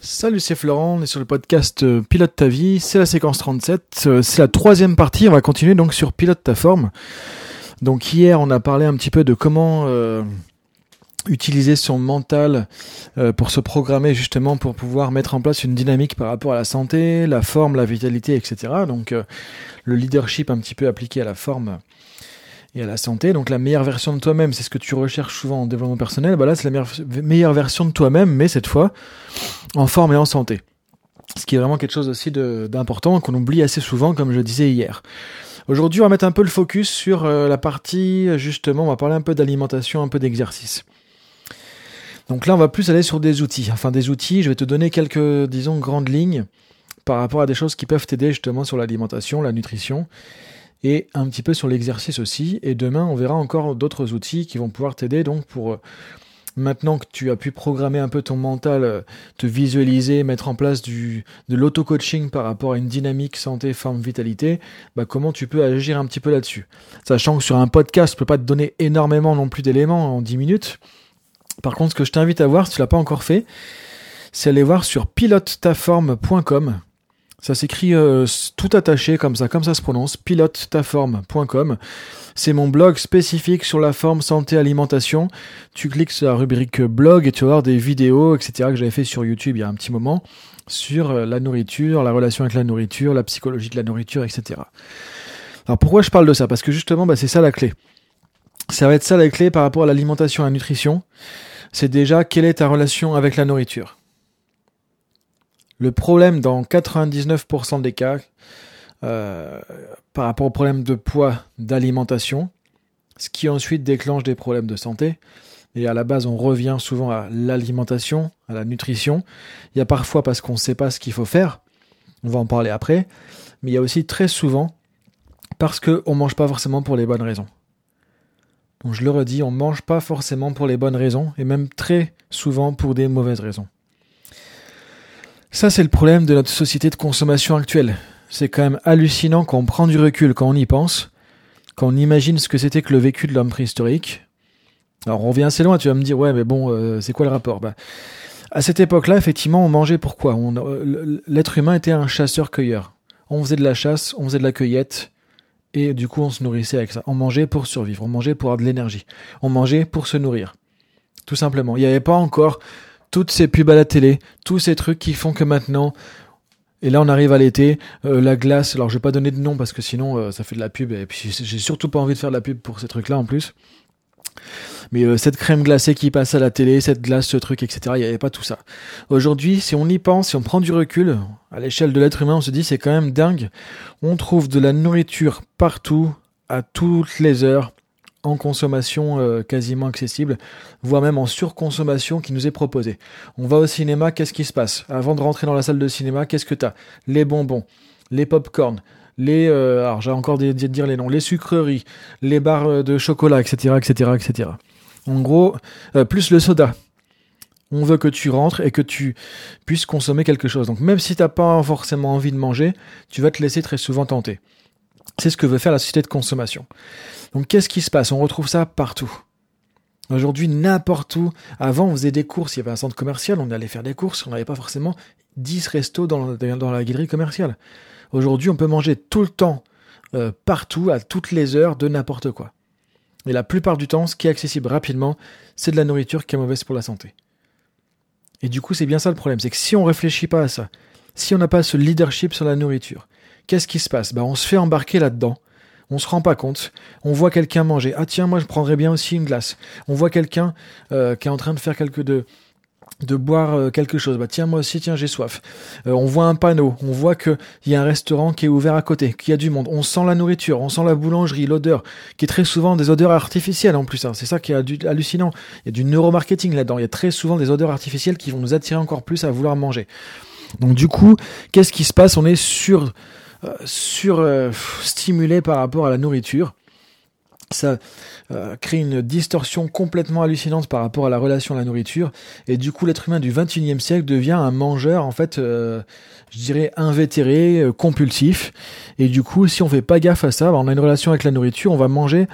Salut, c'est Florent, on est sur le podcast euh, Pilote ta vie, c'est la séquence 37, euh, c'est la troisième partie, on va continuer donc sur Pilote ta forme. Donc hier on a parlé un petit peu de comment euh, utiliser son mental pour se programmer justement pour pouvoir mettre en place une dynamique par rapport à la santé, la forme, la vitalité, etc. Donc le leadership un petit peu appliqué à la forme et à la santé. Donc la meilleure version de toi-même, c'est ce que tu recherches souvent en développement personnel. Bah là, c'est la meilleure, meilleure version de toi-même, mais cette fois en forme et en santé. Ce qui est vraiment quelque chose aussi d'important qu'on oublie assez souvent, comme je disais hier. Aujourd'hui, on va mettre un peu le focus sur euh, la partie, justement, on va parler un peu d'alimentation, un peu d'exercice. Donc là, on va plus aller sur des outils. Enfin, des outils, je vais te donner quelques, disons, grandes lignes par rapport à des choses qui peuvent t'aider justement sur l'alimentation, la nutrition et un petit peu sur l'exercice aussi. Et demain, on verra encore d'autres outils qui vont pouvoir t'aider donc pour euh, maintenant que tu as pu programmer un peu ton mental, euh, te visualiser, mettre en place de l'auto-coaching par rapport à une dynamique santé, forme, vitalité, bah comment tu peux agir un petit peu là-dessus? Sachant que sur un podcast, je peux pas te donner énormément non plus d'éléments en 10 minutes. Par contre, ce que je t'invite à voir, si tu l'as pas encore fait, c'est aller voir sur pilotetaforme.com. Ça s'écrit euh, tout attaché comme ça, comme ça se prononce, pilotetaforme.com. C'est mon blog spécifique sur la forme santé alimentation. Tu cliques sur la rubrique blog et tu vas voir des vidéos, etc. que j'avais fait sur YouTube il y a un petit moment sur euh, la nourriture, la relation avec la nourriture, la psychologie de la nourriture, etc. Alors pourquoi je parle de ça? Parce que justement, bah, c'est ça la clé. Ça va être ça la clé par rapport à l'alimentation et à la nutrition. C'est déjà quelle est ta relation avec la nourriture? Le problème dans 99% des cas, euh, par rapport au problème de poids, d'alimentation, ce qui ensuite déclenche des problèmes de santé. Et à la base, on revient souvent à l'alimentation, à la nutrition. Il y a parfois parce qu'on ne sait pas ce qu'il faut faire, on va en parler après, mais il y a aussi très souvent parce qu'on ne mange pas forcément pour les bonnes raisons. Donc je le redis, on ne mange pas forcément pour les bonnes raisons, et même très souvent pour des mauvaises raisons. Ça, c'est le problème de notre société de consommation actuelle. C'est quand même hallucinant quand on prend du recul, quand on y pense, quand on imagine ce que c'était que le vécu de l'homme préhistorique. Alors on revient assez loin, tu vas me dire, ouais, mais bon, euh, c'est quoi le rapport? Bah, À cette époque-là, effectivement, on mangeait pourquoi euh, L'être humain était un chasseur-cueilleur. On faisait de la chasse, on faisait de la cueillette, et du coup on se nourrissait avec ça. On mangeait pour survivre, on mangeait pour avoir de l'énergie, on mangeait pour se nourrir. Tout simplement. Il n'y avait pas encore toutes ces pubs à la télé, tous ces trucs qui font que maintenant, et là on arrive à l'été, euh, la glace, alors je vais pas donner de nom parce que sinon euh, ça fait de la pub, et puis j'ai surtout pas envie de faire de la pub pour ces trucs-là en plus. Mais euh, cette crème glacée qui passe à la télé, cette glace, ce truc, etc., il n'y avait pas tout ça. Aujourd'hui, si on y pense, si on prend du recul, à l'échelle de l'être humain, on se dit c'est quand même dingue. On trouve de la nourriture partout, à toutes les heures, en consommation euh, quasiment accessible, voire même en surconsommation qui nous est proposée. On va au cinéma, qu'est-ce qui se passe? Avant de rentrer dans la salle de cinéma, qu'est-ce que tu as Les bonbons, les pop-corn, les... Euh, alors j'ai encore de dire les noms, les sucreries, les barres euh, de chocolat, etc., etc., etc. En gros, plus le soda. On veut que tu rentres et que tu puisses consommer quelque chose. Donc même si tu n'as pas forcément envie de manger, tu vas te laisser très souvent tenter. C'est ce que veut faire la société de consommation. Donc qu'est-ce qui se passe? On retrouve ça partout. Aujourd'hui, n'importe où. Avant, on faisait des courses, il y avait un centre commercial, on allait faire des courses, on n'avait pas forcément 10 restos dans, la guiderie commerciale. Aujourd'hui, on peut manger tout le temps, euh, partout, à toutes les heures, de n'importe quoi. Et la plupart du temps, ce qui est accessible rapidement, c'est de la nourriture qui est mauvaise pour la santé. Et du coup, c'est bien ça le problème, c'est que si on réfléchit pas à ça, si on n'a pas ce leadership sur la nourriture, qu'est-ce qui se passe? Bah, On se fait embarquer là-dedans on se rend pas compte. On voit quelqu'un manger. Ah tiens, moi je prendrais bien aussi une glace. On voit quelqu'un euh, qui est en train de faire quelque de de boire euh, quelque chose. Bah tiens, moi aussi, tiens, j'ai soif. Euh, on voit un panneau, on voit qu'il y a un restaurant qui est ouvert à côté, qu'il y a du monde. On sent la nourriture, on sent la boulangerie, l'odeur, qui est très souvent des odeurs artificielles en plus. Hein. C'est ça qui est hallucinant. Il y a du neuromarketing là-dedans. Il y a très souvent des odeurs artificielles qui vont nous attirer encore plus à vouloir manger. Donc du coup, qu'est-ce qui se passe? On est sur sur euh, stimulé par rapport à la nourriture. Ça euh, crée une distorsion complètement hallucinante par rapport à la relation à la nourriture. Et du coup l'être humain du 21e siècle devient un mangeur en fait euh, je dirais invétéré euh, compulsif. Et du coup si on fait pas gaffe à ça bah, on a une relation avec la nourriture on va manger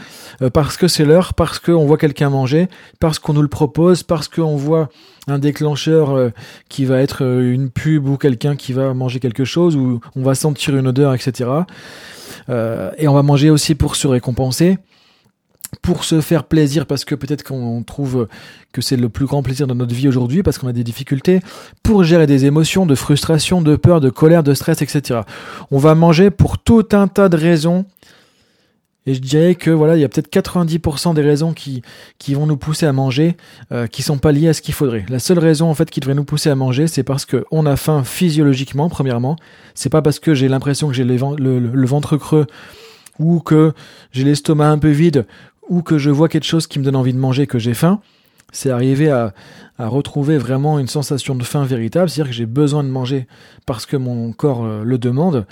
parce que c'est l'heure parce qu'on voit quelqu'un manger parce qu'on nous le propose parce qu'on voit un déclencheur qui va être une pub ou quelqu'un qui va manger quelque chose ou on va sentir une odeur etc et on va manger aussi pour se récompenser pour se faire plaisir parce que peut-être qu'on trouve que c'est le plus grand plaisir de notre vie aujourd'hui parce qu'on a des difficultés, pour gérer des émotions de frustration, de peur, de colère, de stress, etc. On va manger pour tout un tas de raisons. Et je dirais que voilà, il y a peut-être 90% des raisons qui, qui vont nous pousser à manger, euh, qui sont pas liées à ce qu'il faudrait. La seule raison en fait qui devrait nous pousser à manger, c'est parce qu'on a faim physiologiquement, premièrement. C'est pas parce que j'ai l'impression que j'ai le ventre creux ou que j'ai l'estomac un peu vide ou que je vois quelque chose qui me donne envie de manger, que j'ai faim, c'est arriver à, retrouver vraiment une sensation de faim véritable, c'est-à-dire que j'ai besoin de manger parce que mon corps euh, le demande,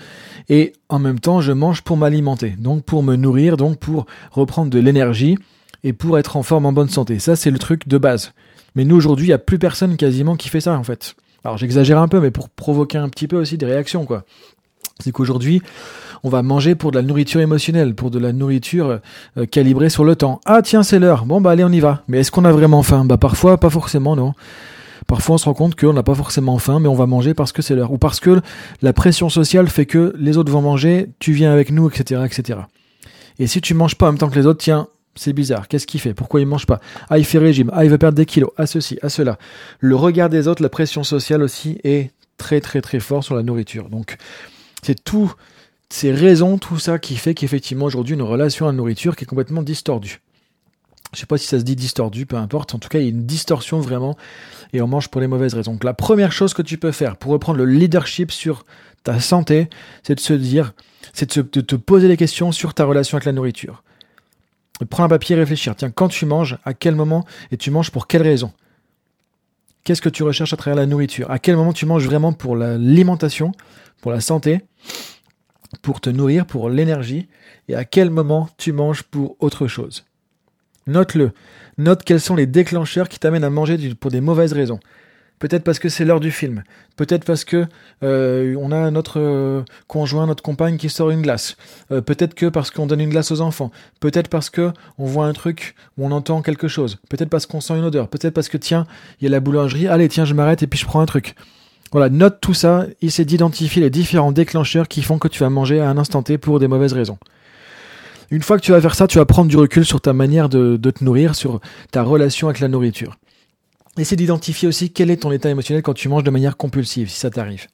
et en même temps je mange pour m'alimenter, donc pour me nourrir, donc pour reprendre de l'énergie et pour être en forme en bonne santé. Ça c'est le truc de base. Mais nous aujourd'hui, il n'y a plus personne quasiment qui fait ça en fait. Alors j'exagère un peu, mais pour provoquer un petit peu aussi des réactions quoi. C'est qu'aujourd'hui, on va manger pour de la nourriture émotionnelle, pour de la nourriture euh, calibrée sur le temps. Ah tiens, c'est l'heure. Bon bah allez, on y va. Mais est-ce qu'on a vraiment faim? Bah parfois, pas forcément, non. Parfois, on se rend compte qu'on n'a pas forcément faim, mais on va manger parce que c'est l'heure. Ou parce que la pression sociale fait que les autres vont manger, tu viens avec nous, etc., etc. Et si tu manges pas en même temps que les autres, tiens, c'est bizarre. Qu'est-ce qu'il fait? Pourquoi il mange pas? Ah, il fait régime. Ah, il veut perdre des kilos. À ceci, à cela. Le regard des autres, la pression sociale aussi est très très très fort sur la nourriture. Donc, c'est tout ces raisons, tout ça qui fait qu'effectivement aujourd'hui une relation à la nourriture qui est complètement distordue. Je sais pas si ça se dit distordu, peu importe. En tout cas, il y a une distorsion vraiment et on mange pour les mauvaises raisons. La première chose que tu peux faire pour reprendre le leadership sur ta santé, c'est de se dire, c'est de, te poser des questions sur ta relation avec la nourriture. Prends un papier et réfléchir. Tiens, quand tu manges, à quel moment et tu manges pour quelle raison? Qu'est-ce que tu recherches à travers la nourriture? À quel moment tu manges vraiment pour l'alimentation, pour la santé? Pour te nourrir, pour l'énergie, et à quel moment tu manges pour autre chose. Note-le. Note quels sont les déclencheurs qui t'amènent à manger pour des mauvaises raisons. Peut-être parce que c'est l'heure du film. Peut-être parce que euh, on a notre euh, conjoint, notre compagne qui sort une glace. Euh, peut-être que parce qu'on donne une glace aux enfants. Peut-être parce que on voit un truc ou on entend quelque chose. Peut-être parce qu'on sent une odeur. Peut-être parce que tiens, il y a la boulangerie. Allez, tiens, je m'arrête et puis je prends un truc. Voilà, note tout ça, essaie d'identifier les différents déclencheurs qui font que tu vas manger à un instant T pour des mauvaises raisons. Une fois que tu vas faire ça, tu vas prendre du recul sur ta manière de, de te nourrir, sur ta relation avec la nourriture. Essaie d'identifier aussi quel est ton état émotionnel quand tu manges de manière compulsive, si ça t'arrive.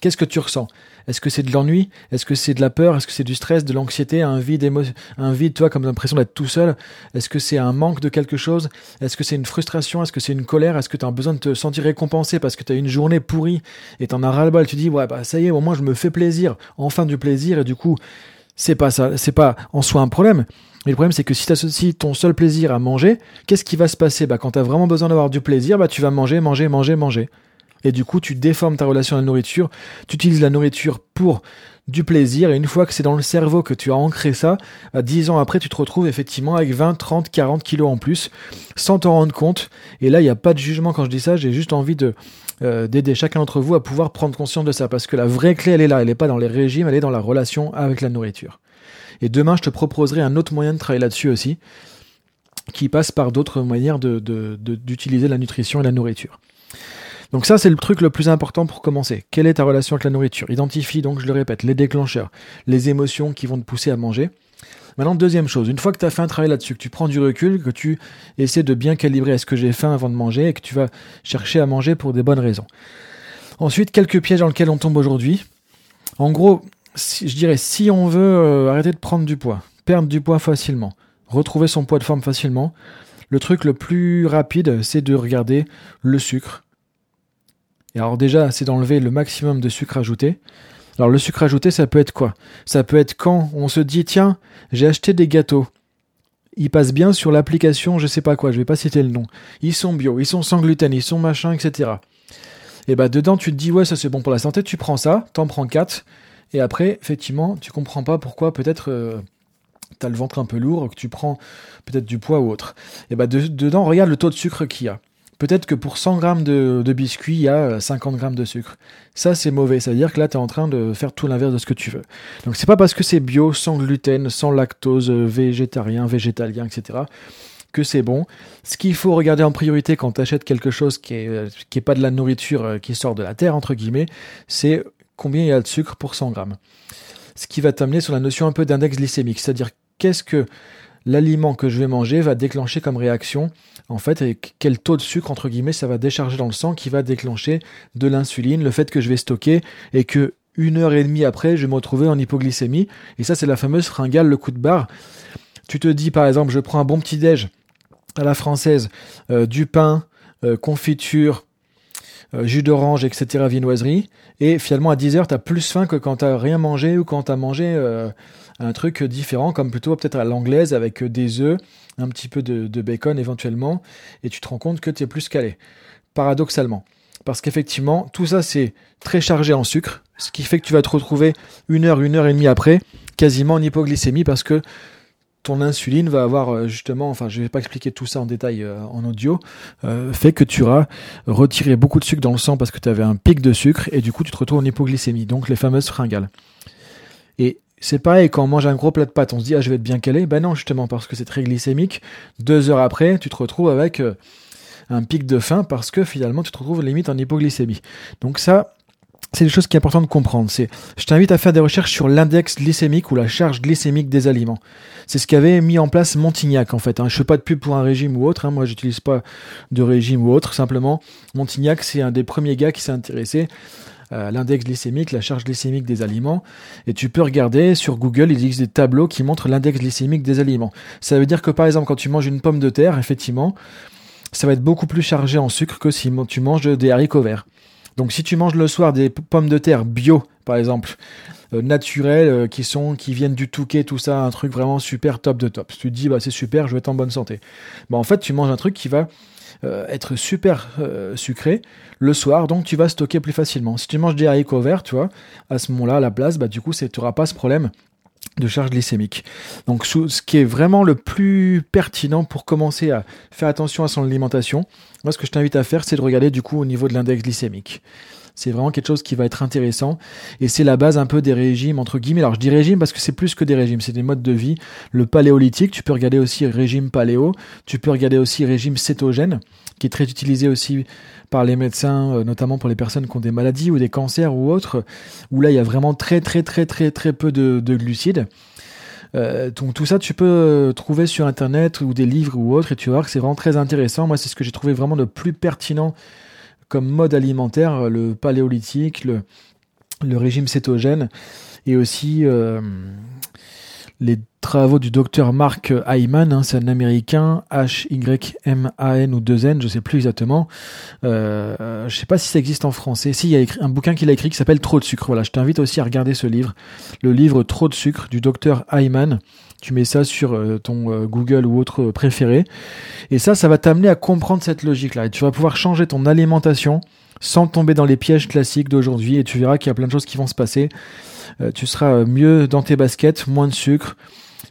Qu'est-ce que tu ressens? Est-ce que c'est de l'ennui? Est-ce que c'est de la peur? Est-ce que c'est du stress, de l'anxiété, un vide, un vide, toi, comme l'impression d'être tout seul? Est-ce que c'est un manque de quelque chose? Est-ce que c'est une frustration? Est-ce que c'est une colère? Est-ce que tu as besoin de te sentir récompensé parce que tu as une journée pourrie et t'en as ras-le-bol? Tu dis, ouais, bah ça y est, au moins je me fais plaisir, enfin du plaisir, et du coup, c'est pas ça, c'est pas en soi un problème. Mais le problème, c'est que si tu associes ton seul plaisir à manger, qu'est-ce qui va se passer? Bah, Quand tu as vraiment besoin d'avoir du plaisir, bah, tu vas manger, manger, manger, manger. Et du coup, tu déformes ta relation à la nourriture. Tu utilises la nourriture pour du plaisir. Et une fois que c'est dans le cerveau que tu as ancré ça, bah, dix ans après, tu te retrouves effectivement avec 20, 30, 40 kilos en plus, sans t'en rendre compte. Et là, il n'y a pas de jugement quand je dis ça. J'ai juste envie euh, d'aider chacun d'entre vous à pouvoir prendre conscience de ça. Parce que la vraie clé, elle est là. Elle n'est pas dans les régimes, elle est dans la relation avec la nourriture. Et demain, je te proposerai un autre moyen de travailler là-dessus aussi, qui passe par d'autres manières d'utiliser la nutrition et la nourriture. Donc ça, c'est le truc le plus important pour commencer. Quelle est ta relation avec la nourriture? Identifie donc, je le répète, les déclencheurs, les émotions qui vont te pousser à manger. Maintenant, deuxième chose, une fois que tu as fait un travail là-dessus, que tu prends du recul, que tu essaies de bien calibrer est-ce que j'ai faim avant de manger et que tu vas chercher à manger pour des bonnes raisons. Ensuite, quelques pièges dans lesquels on tombe aujourd'hui. En gros, je dirais, si on veut euh, arrêter de prendre du poids, perdre du poids facilement, retrouver son poids de forme facilement, le truc le plus rapide, c'est de regarder le sucre, et alors déjà, c'est d'enlever le maximum de sucre ajouté. Alors le sucre ajouté, ça peut être quoi? Ça peut être quand on se dit tiens, j'ai acheté des gâteaux. Ils passent bien sur l'application, je sais pas quoi, je vais pas citer le nom. Ils sont bio, ils sont sans gluten, ils sont machin, etc. Et bah dedans, tu te dis ouais, ça c'est bon pour la santé, tu prends ça, t'en prends 4, et après, effectivement, tu comprends pas pourquoi peut-être euh, as le ventre un peu lourd, que tu prends peut-être du poids ou autre. Et bah dedans, regarde le taux de sucre qu'il y a. Peut-être que pour 100 grammes de, de biscuits, il y a 50 grammes de sucre. Ça, c'est mauvais. C'est-à-dire que là, tu es en train de faire tout l'inverse de ce que tu veux. Donc, c'est pas parce que c'est bio, sans gluten, sans lactose, végétarien, végétalien, etc., que c'est bon. Ce qu'il faut regarder en priorité quand tu achètes quelque chose qui est, qui est pas de la nourriture euh, qui sort de la terre, entre guillemets, c'est combien il y a de sucre pour 100 grammes. Ce qui va t'amener sur la notion un peu d'index glycémique, c'est-à-dire qu'est-ce que l'aliment que je vais manger va déclencher comme réaction, en fait, et quel taux de sucre, entre guillemets, ça va décharger dans le sang qui va déclencher de l'insuline, le fait que je vais stocker et que une heure et demie après, je vais me retrouver en hypoglycémie. Et ça, c'est la fameuse fringale, le coup de barre. Tu te dis, par exemple, je prends un bon petit déj à la française, euh, du pain, euh, confiture, euh, jus d'orange, etc., viennoiserie. Et finalement, à 10 heures, tu as plus faim que quand tu rien mangé ou quand tu as mangé un truc différent, comme plutôt peut-être à l'anglaise avec des œufs, un petit peu de, bacon éventuellement, et tu te rends compte que tu es plus calé. Paradoxalement. Parce qu'effectivement, tout ça, c'est très chargé en sucre, ce qui fait que tu vas te retrouver une heure, une heure et demie après, quasiment en hypoglycémie, parce que ton insuline va avoir euh, justement, enfin je vais pas expliquer tout ça en détail euh, en audio, euh, fait que tu auras retiré beaucoup de sucre dans le sang parce que tu avais un pic de sucre et du coup tu te retrouves en hypoglycémie, donc les fameuses fringales. Et c'est pareil quand on mange un gros plat de pâtes, on se dit ah je vais être bien calé, ben non justement parce que c'est très glycémique. Deux heures après, tu te retrouves avec un pic de faim parce que finalement tu te retrouves limite en hypoglycémie. Donc ça, c'est des choses qui est important de comprendre. C'est, je t'invite à faire des recherches sur l'index glycémique ou la charge glycémique des aliments. C'est ce qu'avait mis en place Montignac en fait. Hein. Je fais pas de pub pour un régime ou autre. Hein. Moi, j'utilise pas de régime ou autre. Simplement, Montignac, c'est un des premiers gars qui s'est intéressé à l'index glycémique, la charge glycémique des aliments. Et tu peux regarder sur Google, il existe des tableaux qui montrent l'index glycémique des aliments. Ça veut dire que par exemple, quand tu manges une pomme de terre, effectivement, ça va être beaucoup plus chargé en sucre que si tu manges des haricots verts. Donc si tu manges le soir des pommes de terre bio, par exemple, euh, naturelles, euh, qui sont, qui viennent du Touquet, tout ça, un truc vraiment super top de top. Tu te dis, bah c'est super, je vais être en bonne santé. Bah en fait, tu manges un truc qui va euh, être super sucré le soir, donc tu vas stocker plus facilement. Si tu manges des haricots verts, tu vois, à ce moment-là, à la place, bah du coup, tu n'auras pas ce problème de charge glycémique. Donc ce qui est vraiment le plus pertinent pour commencer à faire attention à son alimentation, moi ce que je t'invite à faire c'est de regarder du coup au niveau de l'index glycémique. C'est vraiment quelque chose qui va être intéressant et c'est la base un peu des régimes entre guillemets. Alors je dis régime parce que c'est plus que des régimes, c'est des modes de vie. Le paléolithique, tu peux regarder aussi régime paléo, tu peux regarder aussi régime cétogène qui est très utilisé aussi par les médecins, euh, notamment pour les personnes qui ont des maladies ou des cancers ou autres, où là il y a vraiment très très très très très peu de, glucides. Euh, donc tout ça, tu peux euh, trouver sur internet ou des livres ou autres, et tu vas voir que c'est vraiment très intéressant. Moi, c'est ce que j'ai trouvé vraiment le plus pertinent comme mode alimentaire, le paléolithique, le, régime cétogène et aussi euh, les travaux du docteur Mark Hyman, hein, c'est un américain, H-Y-M-A-N ou 2N, je sais plus exactement. Euh, je sais pas si ça existe en français. Si, il y a un bouquin qu'il a écrit qui s'appelle Trop de sucre. Voilà, je t'invite aussi à regarder ce livre, le livre Trop de sucre du docteur Hyman. Tu mets ça sur euh, ton euh, Google ou autre préféré. Et ça, ça va t'amener à comprendre cette logique-là. Et tu vas pouvoir changer ton alimentation sans tomber dans les pièges classiques d'aujourd'hui. Et tu verras qu'il y a plein de choses qui vont se passer. Euh, tu seras mieux dans tes baskets, moins de sucre.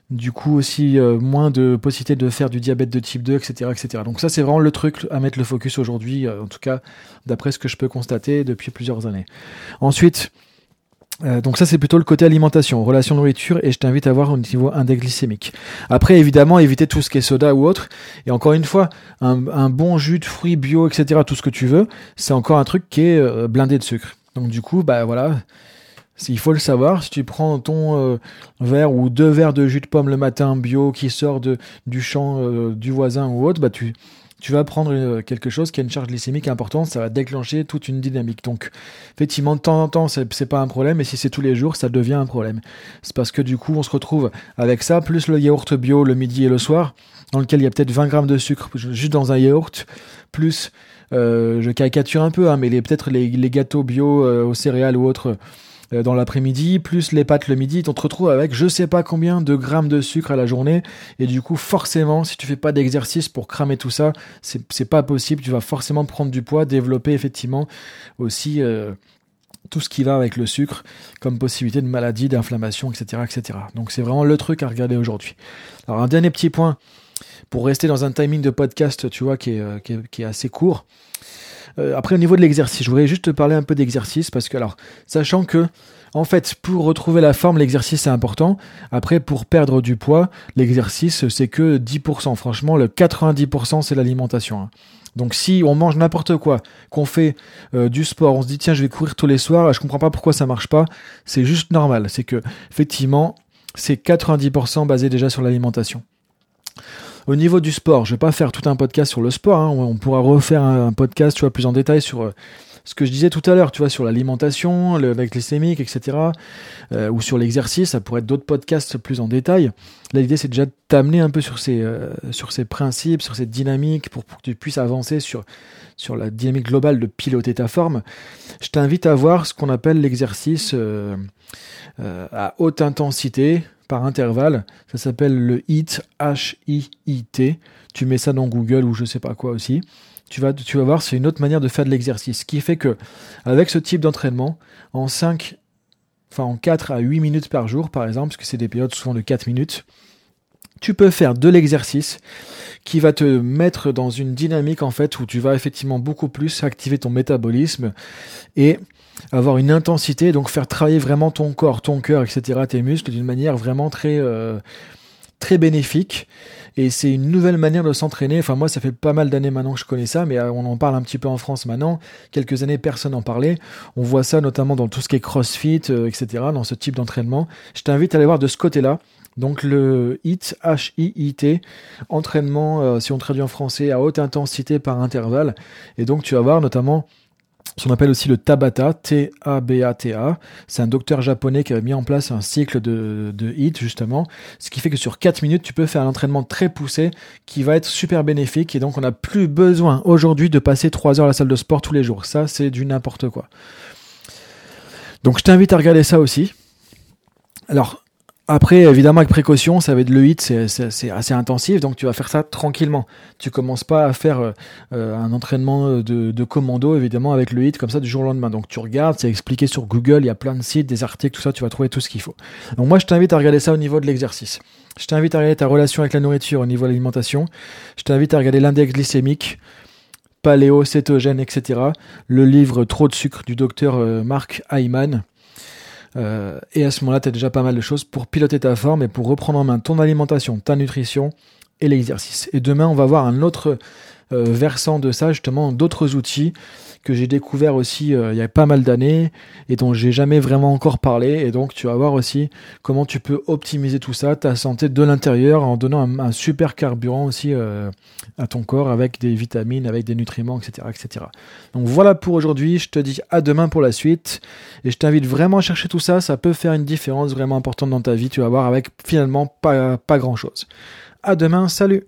Du coup aussi moins de possibilité de faire du diabète de type 2, etc. etc. Donc ça c'est vraiment le truc à mettre le focus aujourd'hui, en tout cas d'après ce que je peux constater depuis plusieurs années. Ensuite, euh, donc ça c'est plutôt le côté alimentation, relation nourriture et je t'invite à voir au niveau index glycémique. Après évidemment éviter tout ce qui est soda ou autre et encore une fois un, bon jus de fruits bio etc tout ce que tu veux c'est encore un truc qui est euh, blindé de sucre. Donc du coup bah voilà il faut le savoir si tu prends ton euh, verre ou deux verres de jus de pomme le matin bio qui sort de, du champ du voisin ou autre bah tu tu vas prendre euh, quelque chose qui a une charge glycémique importante, ça va déclencher toute une dynamique. Donc, effectivement, de temps en temps, c'est pas un problème, et si c'est tous les jours, ça devient un problème. C'est parce que du coup, on se retrouve avec ça, plus le yaourt bio le midi et le soir, dans lequel il y a peut-être 20 grammes de sucre juste dans un yaourt, plus, euh, je caricature un peu, hein, mais peut-être les, gâteaux bio euh, aux céréales ou autres dans l'après-midi, plus les pâtes le midi, tu te retrouves avec je sais pas combien de grammes de sucre à la journée. Et du coup, forcément, si tu fais pas d'exercice pour cramer tout ça, c'est pas possible. Tu vas forcément prendre du poids, développer effectivement aussi euh, tout ce qui va avec le sucre, comme possibilité de maladie, d'inflammation, etc., etc. Donc c'est vraiment le truc à regarder aujourd'hui. Alors un dernier petit point pour rester dans un timing de podcast, tu vois, qui est, euh, qui est, assez court. Euh, après, au niveau de l'exercice, je voudrais juste te parler un peu d'exercice parce que, alors, sachant que, en fait, pour retrouver la forme, l'exercice est important. Après, pour perdre du poids, l'exercice, c'est que 10%. Franchement, le 90%, c'est l'alimentation. Hein. Donc si on mange n'importe quoi, qu'on fait euh, du sport, on se dit tiens je vais courir tous les soirs, je comprends pas pourquoi ça marche pas, c'est juste normal. C'est que effectivement c'est 90% basé déjà sur l'alimentation. Au niveau du sport, je vais pas faire tout un podcast sur le sport. Hein. On pourra refaire un, podcast, plus en détail sur euh, ce que je disais tout à l'heure, tu vois, sur l'alimentation, le glycémique, etc., euh, ou sur l'exercice. Ça pourrait être d'autres podcasts plus en détail. Là, l'idée, c'est déjà de t'amener un peu sur ces, euh, sur ces principes, sur cette dynamique, pour, que tu puisses avancer sur, sur la dynamique globale de piloter ta forme. Je t'invite à voir ce qu'on appelle l'exercice à haute intensité par intervalle. Ça s'appelle le HIIT, H-I-I-T. Tu mets ça dans Google ou je sais pas quoi aussi. Tu vas, tu voir, c'est une autre manière de faire de l'exercice. Ce qui fait que, avec ce type d'entraînement, en 5, enfin en 4 à 8 minutes par jour, par exemple, parce que c'est des périodes souvent de 4 minutes, tu peux faire de l'exercice qui va te mettre dans une dynamique en fait où tu vas effectivement beaucoup plus activer ton métabolisme et avoir une intensité, donc faire travailler vraiment ton corps, ton cœur, etc., tes muscles d'une manière vraiment très euh, très bénéfique. Et c'est une nouvelle manière de s'entraîner. Enfin, moi, ça fait pas mal d'années maintenant que je connais ça, mais euh, on en parle un petit peu en France maintenant. Quelques années, personne n'en parlait. On voit ça notamment dans tout ce qui est CrossFit, euh, etc., dans ce type d'entraînement. Je t'invite à aller voir de ce côté-là. Donc le HIIT, H-I-I-T, entraînement, si on traduit en français, à haute intensité par intervalle. Et donc tu vas voir notamment ce qu'on appelle aussi le Tabata, T-A-B-A-T-A. C'est un docteur japonais qui a mis en place un cycle de, de HIT, justement. Ce qui fait que sur 4 minutes, tu peux faire un entraînement très poussé qui va être super bénéfique. Et donc, on n'a plus besoin aujourd'hui de passer 3 heures à la salle de sport tous les jours. Ça, c'est du n'importe quoi. Donc, je t'invite à regarder ça aussi. Alors, après, évidemment, avec précaution, ça va être le hit, c'est assez intensif, donc tu vas faire ça tranquillement. Tu commences pas à faire euh, euh, un entraînement de, commando, évidemment, avec le hit comme ça du jour au lendemain. Donc tu regardes, c'est expliqué sur Google, il y a plein de sites, des articles, tout ça, tu vas trouver tout ce qu'il faut. Donc moi, je t'invite à regarder ça au niveau de l'exercice. Je t'invite à regarder ta relation avec la nourriture au niveau de l'alimentation. Je t'invite à regarder l'index glycémique, paléo, cétogène, etc. Le livre Trop de sucre du docteur euh, Mark Hyman euh, et à ce moment-là, tu as déjà pas mal de choses pour piloter ta forme et pour reprendre en main ton alimentation, ta nutrition et l'exercice. Et demain, on va voir un autre versant de ça, justement, d'autres outils que j'ai découvert aussi euh, il y a pas mal d'années et dont j'ai jamais vraiment encore parlé. Et donc, tu vas voir aussi comment tu peux optimiser tout ça, ta santé de l'intérieur, en donnant un, super carburant aussi euh, à ton corps avec des vitamines, avec des nutriments, etc., etc. Donc voilà pour aujourd'hui. Je te dis à demain pour la suite et je t'invite vraiment à chercher tout ça. Ça peut faire une différence vraiment importante dans ta vie. Tu vas voir avec finalement pas, pas grand chose. À demain. Salut.